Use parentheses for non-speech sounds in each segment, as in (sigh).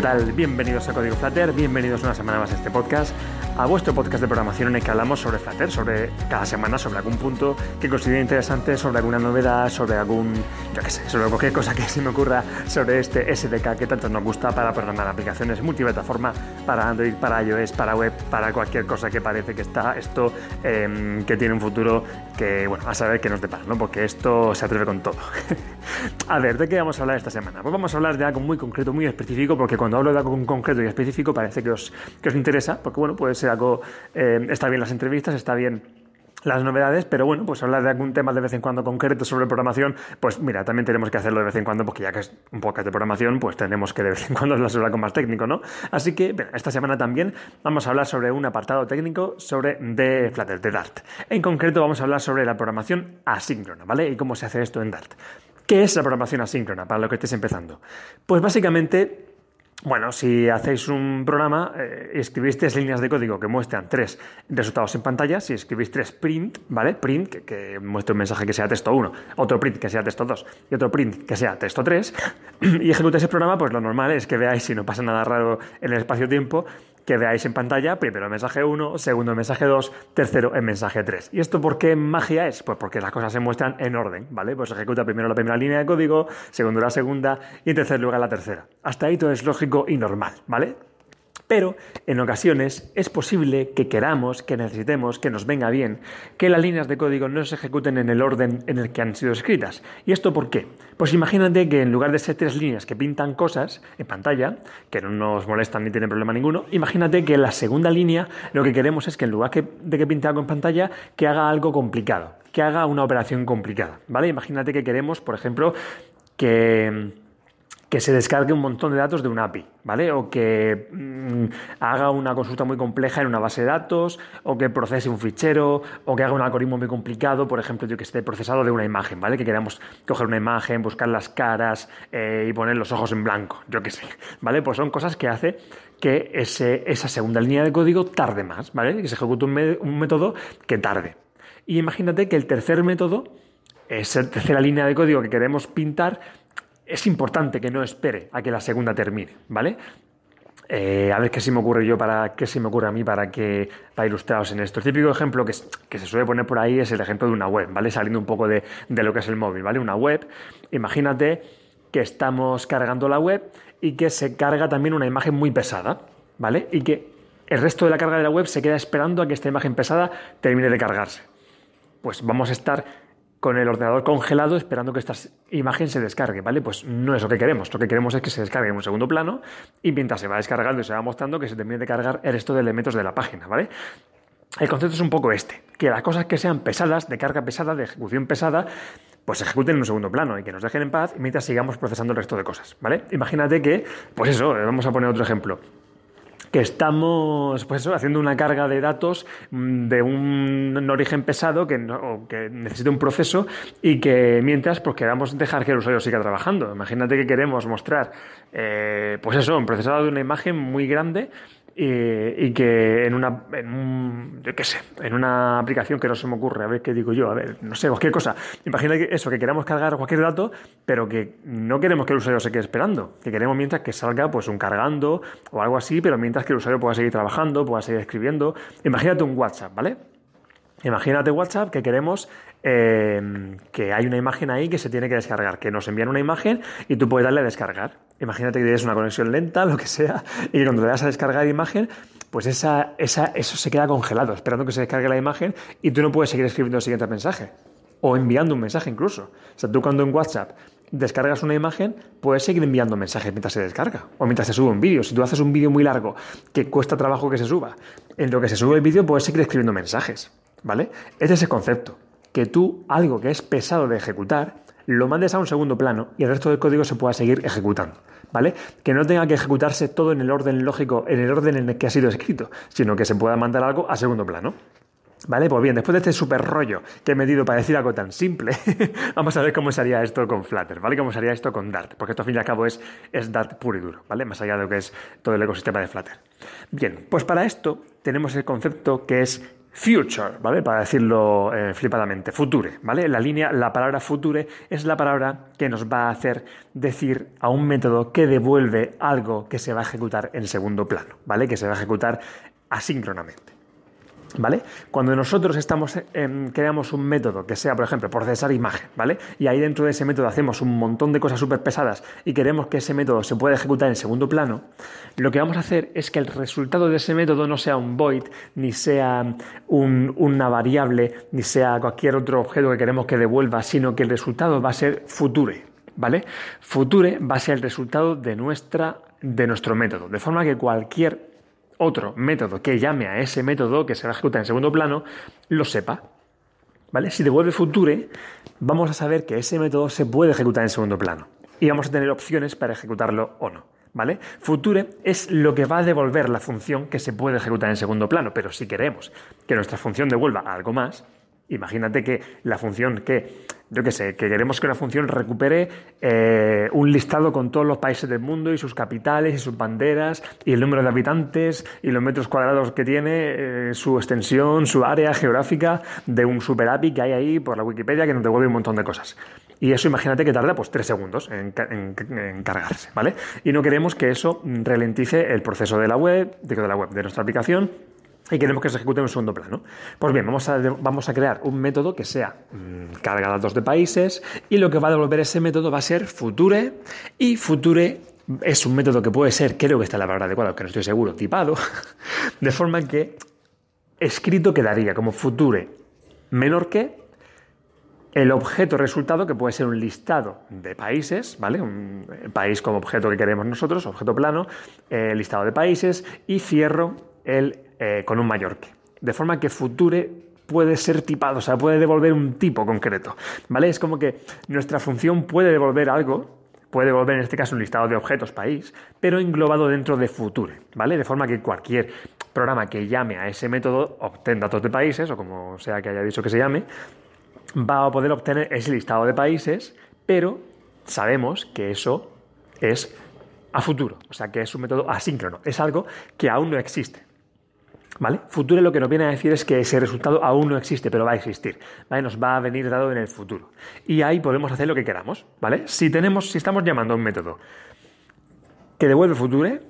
¿qué tal? Bienvenidos a Código Flutter, bienvenidos una semana más a este podcast, a vuestro podcast de programación en el que hablamos sobre Flutter, sobre cada semana, sobre algún punto que considere interesante, sobre alguna novedad, sobre algún, yo qué sé, sobre cualquier cosa que (laughs) se me ocurra sobre este SDK que tanto nos gusta para programar aplicaciones multiplataforma, para Android, para iOS, para web, para cualquier cosa que parece que está esto, em, que tiene un futuro que, bueno, a saber qué nos depara, ¿no? Porque esto se atreve con todo. (laughs) a ver, ¿de qué vamos a hablar esta semana? Pues vamos a hablar de algo muy concreto, muy específico, porque cuando hablo de algo concreto y específico parece que os, que os interesa, porque bueno, puede eh, está bien las entrevistas, está bien las novedades, pero bueno, pues hablar de algún tema de vez en cuando concreto sobre programación, pues mira, también tenemos que hacerlo de vez en cuando, porque ya que es un podcast de programación, pues tenemos que de vez en cuando (laughs) hablar algo más técnico, ¿no? Así que, esta semana también vamos a hablar sobre un apartado técnico sobre de Flutter, de Dart. En concreto vamos a hablar sobre la programación asíncrona, ¿vale? Y cómo se hace esto en Dart. ¿Qué es la programación asíncrona para lo que estés empezando? Pues básicamente bueno, si hacéis un programa, eh, escribís tres líneas de código que muestran tres resultados en pantalla, si escribís tres print, ¿vale? Print, que, que muestre un mensaje que sea texto 1, otro print que sea texto 2 y otro print que sea texto 3, (clears throat) y ejecutáis el programa, pues lo normal es que veáis, si no pasa nada raro en el espacio-tiempo, que veáis en pantalla, primero el mensaje 1, segundo el mensaje 2, tercero el mensaje 3. ¿Y esto por qué magia es? Pues porque las cosas se muestran en orden, ¿vale? Pues ejecuta primero la primera línea de código, segundo la segunda y en tercer lugar la tercera. Hasta ahí todo es lógico y normal, ¿vale? Pero en ocasiones es posible que queramos, que necesitemos, que nos venga bien que las líneas de código no se ejecuten en el orden en el que han sido escritas. ¿Y esto por qué? Pues imagínate que en lugar de ser tres líneas que pintan cosas en pantalla, que no nos molestan ni tienen problema ninguno, imagínate que la segunda línea lo que queremos es que en lugar de que pinte algo en pantalla, que haga algo complicado, que haga una operación complicada. ¿Vale? Imagínate que queremos, por ejemplo, que que se descargue un montón de datos de una API, ¿vale? O que mm, haga una consulta muy compleja en una base de datos, o que procese un fichero, o que haga un algoritmo muy complicado, por ejemplo, yo que esté procesado de una imagen, ¿vale? Que queramos coger una imagen, buscar las caras eh, y poner los ojos en blanco, yo que sé, ¿vale? Pues son cosas que hace que ese, esa segunda línea de código tarde más, ¿vale? Que se ejecute un, un método que tarde. Y imagínate que el tercer método, esa tercera línea de código que queremos pintar, es importante que no espere a que la segunda termine, ¿vale? Eh, a ver qué se me ocurre yo para qué se me ocurre a mí para que para ilustraros en esto. El típico ejemplo que, que, se suele poner por ahí es el ejemplo de una web, ¿vale? Saliendo un poco de, de, lo que es el móvil, ¿vale? Una web, imagínate que estamos cargando la web y que se carga también una imagen muy pesada, ¿vale? Y que el resto de la carga de la web se queda esperando a que esta imagen pesada termine de cargarse. Pues vamos a estar con el ordenador congelado esperando que esta imagen se descargue, ¿vale? Pues no es lo que queremos. Lo que queremos es que se descargue en un segundo plano y mientras se va descargando y se va mostrando que se termine de cargar el resto de elementos de la página, ¿vale? El concepto es un poco este, que las cosas que sean pesadas, de carga pesada, de ejecución pesada, pues se ejecuten en un segundo plano y que nos dejen en paz mientras sigamos procesando el resto de cosas, ¿vale? Imagínate que, pues eso, vamos a poner otro ejemplo que estamos pues haciendo una carga de datos mm, de un origen pesado que, no, que necesita un proceso y que mientras pues queramos dejar que el usuario siga trabajando. Imagínate que queremos mostrar eh, pues eso, un procesado de una imagen muy grande y, que en una, en yo qué sé, en una aplicación que no se me ocurre, a ver qué digo yo, a ver, no sé, cualquier cosa. Imagina eso, que queramos cargar cualquier dato, pero que no queremos que el usuario se quede esperando, que queremos mientras que salga pues un cargando o algo así, pero mientras que el usuario pueda seguir trabajando, pueda seguir escribiendo. Imagínate un WhatsApp, ¿vale? Imagínate WhatsApp que queremos eh, que hay una imagen ahí que se tiene que descargar, que nos envían una imagen y tú puedes darle a descargar. Imagínate que tienes una conexión lenta, (laughs) lo que sea, y que cuando le das a descargar imagen, pues esa, esa, eso se queda congelado, esperando que se descargue la imagen y tú no puedes seguir escribiendo el siguiente mensaje. O enviando un mensaje incluso. O sea, tú cuando en WhatsApp descargas una imagen, puedes seguir enviando mensajes mientras se descarga o mientras se sube un vídeo. Si tú haces un vídeo muy largo que cuesta trabajo que se suba, en lo que se sube el vídeo puedes seguir escribiendo mensajes. ¿Vale? Este es el concepto. Que tú, algo que es pesado de ejecutar, lo mandes a un segundo plano y el resto del código se pueda seguir ejecutando. ¿Vale? Que no tenga que ejecutarse todo en el orden lógico, en el orden en el que ha sido escrito, sino que se pueda mandar algo a segundo plano. ¿Vale? Pues bien, después de este super rollo que he medido para decir algo tan simple, (laughs) vamos a ver cómo sería esto con Flutter, ¿vale? Cómo sería esto con Dart, porque esto al fin y al cabo es, es Dart puro y duro, ¿vale? Más allá de lo que es todo el ecosistema de Flutter. Bien, pues para esto tenemos el concepto que es future, ¿vale? Para decirlo eh, flipadamente, future, ¿vale? La línea, la palabra future es la palabra que nos va a hacer decir a un método que devuelve algo que se va a ejecutar en segundo plano, ¿vale? Que se va a ejecutar asíncronamente. ¿Vale? Cuando nosotros estamos, creamos un método que sea, por ejemplo, procesar imagen, ¿vale? Y ahí dentro de ese método hacemos un montón de cosas súper pesadas y queremos que ese método se pueda ejecutar en segundo plano, lo que vamos a hacer es que el resultado de ese método no sea un void, ni sea una variable, ni sea cualquier otro objeto que queremos que devuelva, sino que el resultado va a ser future, ¿vale? Future va a ser el resultado de, nuestra, de nuestro método, de forma que cualquier otro método que llame a ese método que se va a ejecutar en segundo plano lo sepa. ¿Vale? Si devuelve future, vamos a saber que ese método se puede ejecutar en segundo plano y vamos a tener opciones para ejecutarlo o no. ¿Vale? Future es lo que va a devolver la función que se puede ejecutar en segundo plano, pero si queremos que nuestra función devuelva algo más, imagínate que la función que yo qué sé, que queremos que una función recupere eh, un listado con todos los países del mundo y sus capitales y sus banderas y el número de habitantes y los metros cuadrados que tiene, eh, su extensión, su área geográfica de un super API que hay ahí por la Wikipedia que nos devuelve un montón de cosas. Y eso imagínate que tarda pues tres segundos en, en, cargarse, ¿vale? Y no queremos que eso ralentice el proceso de la web, de la web, de nuestra aplicación y queremos que se ejecute en un segundo plano. Pues bien, vamos a, vamos a crear un método que sea mmm, carga datos de países y lo que va a devolver ese método va a ser future y future es un método que puede ser, creo que está la palabra adecuada, que no estoy seguro, tipado, (laughs) de forma que escrito quedaría como future menor que el objeto resultado, que puede ser un listado de países, ¿vale? Un país como objeto que queremos nosotros, objeto plano, eh, listado de países, y cierro el eh, con un que. De forma que future puede ser tipado, o sea, puede devolver un tipo concreto, ¿vale? Es como que nuestra función puede devolver algo, puede devolver en este caso un listado de objetos país, pero englobado dentro de future, ¿vale? De forma que cualquier programa que llame a ese método obtenga datos de países, o como sea que haya dicho que se llame, va a poder obtener ese listado de países, pero sabemos que eso es a futuro, o sea, que es un método asíncrono, es algo que aún no existe. ¿Vale? Future lo que nos viene a decir es que ese resultado aún no existe, pero va a existir. ¿vale? Nos va a venir dado en el futuro. Y ahí podemos hacer lo que queramos. ¿vale? Si, tenemos, si estamos llamando a un método que devuelve future,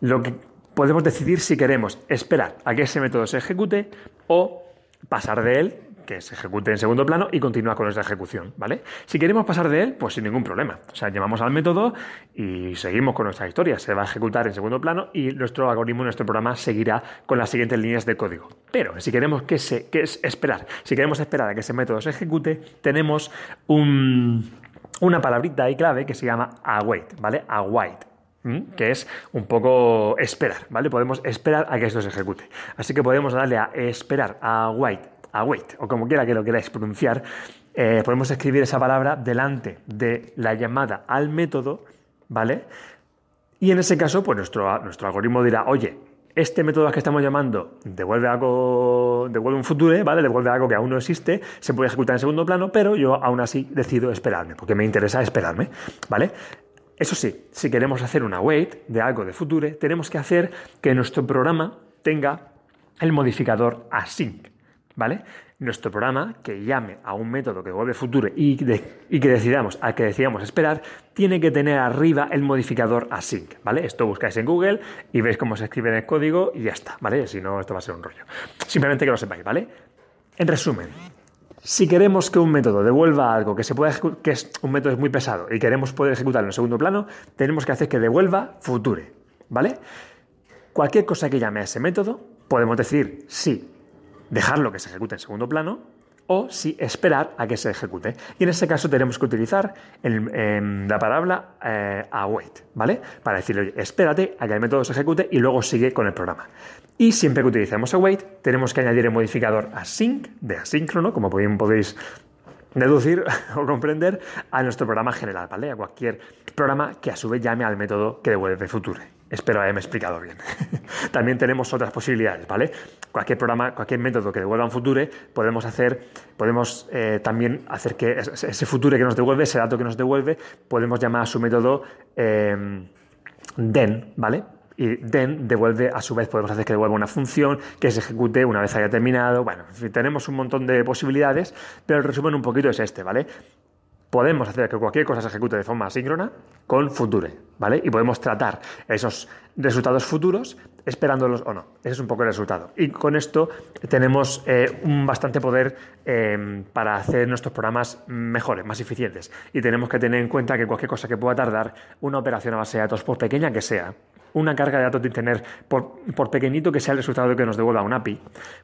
lo que podemos decidir si queremos esperar a que ese método se ejecute o pasar de él que se ejecute en segundo plano y continúa con esa ejecución, ¿vale? Si queremos pasar de él, pues sin ningún problema. O sea, llamamos al método y seguimos con nuestra historia. Se va a ejecutar en segundo plano y nuestro algoritmo, nuestro programa seguirá con las siguientes líneas de código. Pero si queremos que se, que es esperar, si queremos esperar a que ese método se ejecute, tenemos una palabrita ahí clave que se llama await, ¿vale? Await que es un poco esperar, ¿vale? Podemos esperar a que esto se ejecute. Así que podemos darle a esperar, a await, await, o como quiera que lo queráis pronunciar, eh, podemos escribir esa palabra delante de la llamada al método, ¿vale? Y en ese caso, pues nuestro, nuestro algoritmo dirá, oye, este método al que estamos llamando devuelve algo, devuelve un futuro, ¿vale? Devuelve algo que aún no existe, se puede ejecutar en segundo plano, pero yo aún así decido esperarme, porque me interesa esperarme, ¿vale? Eso sí, si queremos hacer una wait de algo de future, tenemos que hacer que nuestro programa tenga el modificador async. ¿Vale? Nuestro programa que llame a un método que devuelve future y, que decidamos a que decidamos esperar, tiene que tener arriba el modificador async, ¿vale? Esto buscáis en Google y veis cómo se escribe en el código y ya está, ¿vale? Si no, esto va a ser un rollo. Simplemente que lo sepáis, ¿vale? En resumen, si queremos que un método devuelva algo que se pueda que es un método muy pesado y queremos poder ejecutarlo en segundo plano, tenemos que hacer que devuelva future, ¿vale? Cualquier cosa que llame a ese método, podemos decir sí dejarlo que se ejecute en segundo plano o si esperar a que se ejecute. Y en este caso tenemos que utilizar la palabra eh, await, ¿vale? Para decirle, espérate a que el método se ejecute y luego sigue con el programa. Y siempre que utilicemos await, tenemos que añadir el modificador async, de asíncrono, como podéis deducir (laughs) o comprender, a nuestro programa general, ¿vale? A cualquier programa que a su vez llame al método que devuelve future. Espero haberme explicado bien. (laughs) También tenemos otras posibilidades, ¿vale? Cualquier programa, cualquier método que devuelva un future, podemos hacer, podemos eh, también hacer que ese future que nos devuelve, ese dato que nos devuelve, podemos llamar a su método eh, den, ¿vale? y then devuelve, a su vez podemos hacer que devuelva una función que se ejecute una vez haya terminado. Bueno, tenemos un montón de posibilidades, pero el resumen un poquito es este, ¿vale? Podemos hacer que cualquier cosa se ejecute de forma asíncrona con Future, ¿vale? Y podemos tratar esos resultados futuros esperándolos o no. Ese es un poco el resultado. Y con esto tenemos eh, un bastante poder eh, para hacer nuestros programas mejores, más eficientes. Y tenemos que tener en cuenta que cualquier cosa que pueda tardar una operación a base de datos, por pequeña que sea, una carga de datos de Internet, por, por, pequeñito que sea el resultado que nos devuelva un API,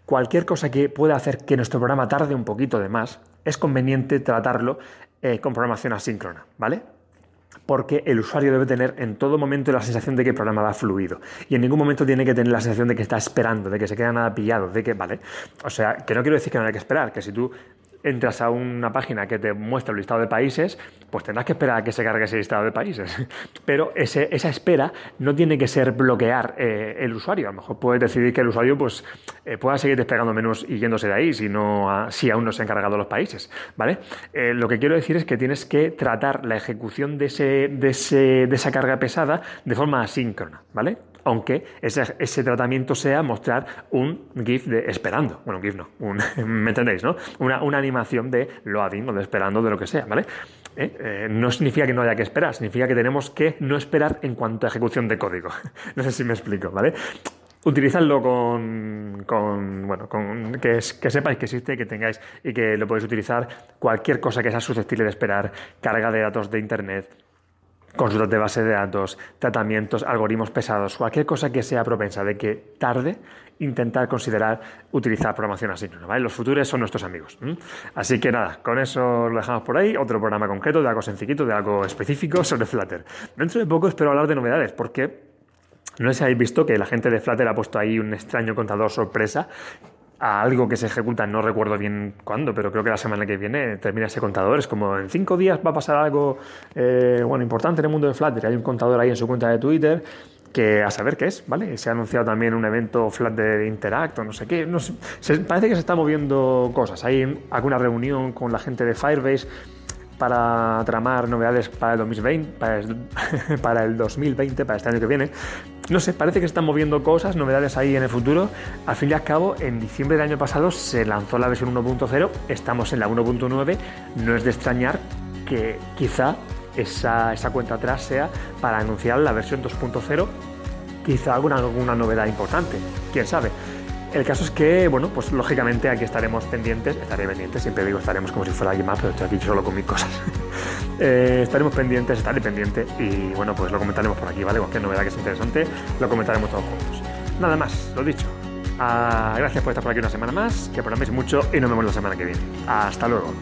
cualquier cosa que pueda hacer que nuestro programa tarde un poquito de más, es conveniente tratarlo eh, con programación asíncrona, ¿vale? Porque el usuario debe tener en todo momento la sensación de que el programa va fluido. Y en ningún momento tiene que tener la sensación de que está esperando, de que se queda nada pillado, de que, ¿vale? O sea, que no quiero decir que no haya que esperar, que si tú entras a una página que te muestra el listado de países, pues tendrás que esperar a que se cargue ese listado de países. (laughs) Pero esa espera no tiene que ser bloquear eh, el usuario. A lo mejor puedes decidir que el usuario pues, eh, pueda seguir desplegando menús y yéndose de ahí si, aún no se han cargado los países. ¿vale? Eh, lo que quiero decir es que tienes que tratar la ejecución de, de esa carga pesada de forma asíncrona. ¿vale? Aunque ese, tratamiento sea mostrar un GIF de esperando. Bueno, un GIF no, (laughs) ¿me entendéis, no? Una, animación de loading o de esperando de lo que sea, ¿vale? ¿Eh? Eh, no significa que no haya que esperar, significa que tenemos que no esperar en cuanto a ejecución de código. (laughs) no sé si me explico, ¿vale? Utilizadlo con, bueno, con que, que sepáis que existe, que tengáis y que lo podéis utilizar cualquier cosa que sea susceptible de esperar, carga de datos de internet, consultas de base de datos, tratamientos, algoritmos pesados, cualquier cosa que sea propensa de que tarde, intentar considerar utilizar programación asíncrona. ¿vale? Los futuros son nuestros amigos. Así que nada, con eso lo dejamos por ahí. Otro programa concreto de algo sencillito, de algo específico sobre Flutter. Dentro de poco espero hablar de novedades, porque no sé si habéis visto que la gente de Flutter ha puesto ahí un extraño contador sorpresa a algo que se ejecuta, no recuerdo bien cuándo, pero creo que la semana que viene termina ese contador. Es como en cinco días va a pasar algo eh, bueno, importante en el mundo de Flutter. Hay un contador ahí en su cuenta de Twitter que a saber qué es, ¿vale? Se ha anunciado también un evento Flutter Interact o no sé qué. No parece que se está moviendo cosas. Hay alguna reunión con la gente de Firebase para tramar novedades para el 2020, para el, (laughs) 2020, para este año que viene. No sé, parece que están moviendo cosas, novedades ahí en el futuro. Al fin y al cabo, en diciembre del año pasado se lanzó la versión 1.0, estamos en la 1.9, no es de extrañar que quizá esa, esa cuenta atrás sea para anunciar la versión 2.0, quizá alguna, alguna novedad importante, quién sabe. El caso es que, bueno, pues lógicamente aquí estaremos pendientes, estaré pendiente, siempre digo estaremos como si fuera alguien más, pero estoy aquí solo con mis cosas. (laughs) Eh, estaremos pendientes, estaré pendiente y bueno, pues lo comentaremos por aquí, ¿vale? Cualquier novedad que es interesante, lo comentaremos todos juntos. Nada más, lo dicho. Ah, gracias por estar por aquí una semana más, que programéis mucho y nos vemos la semana que viene. Hasta luego.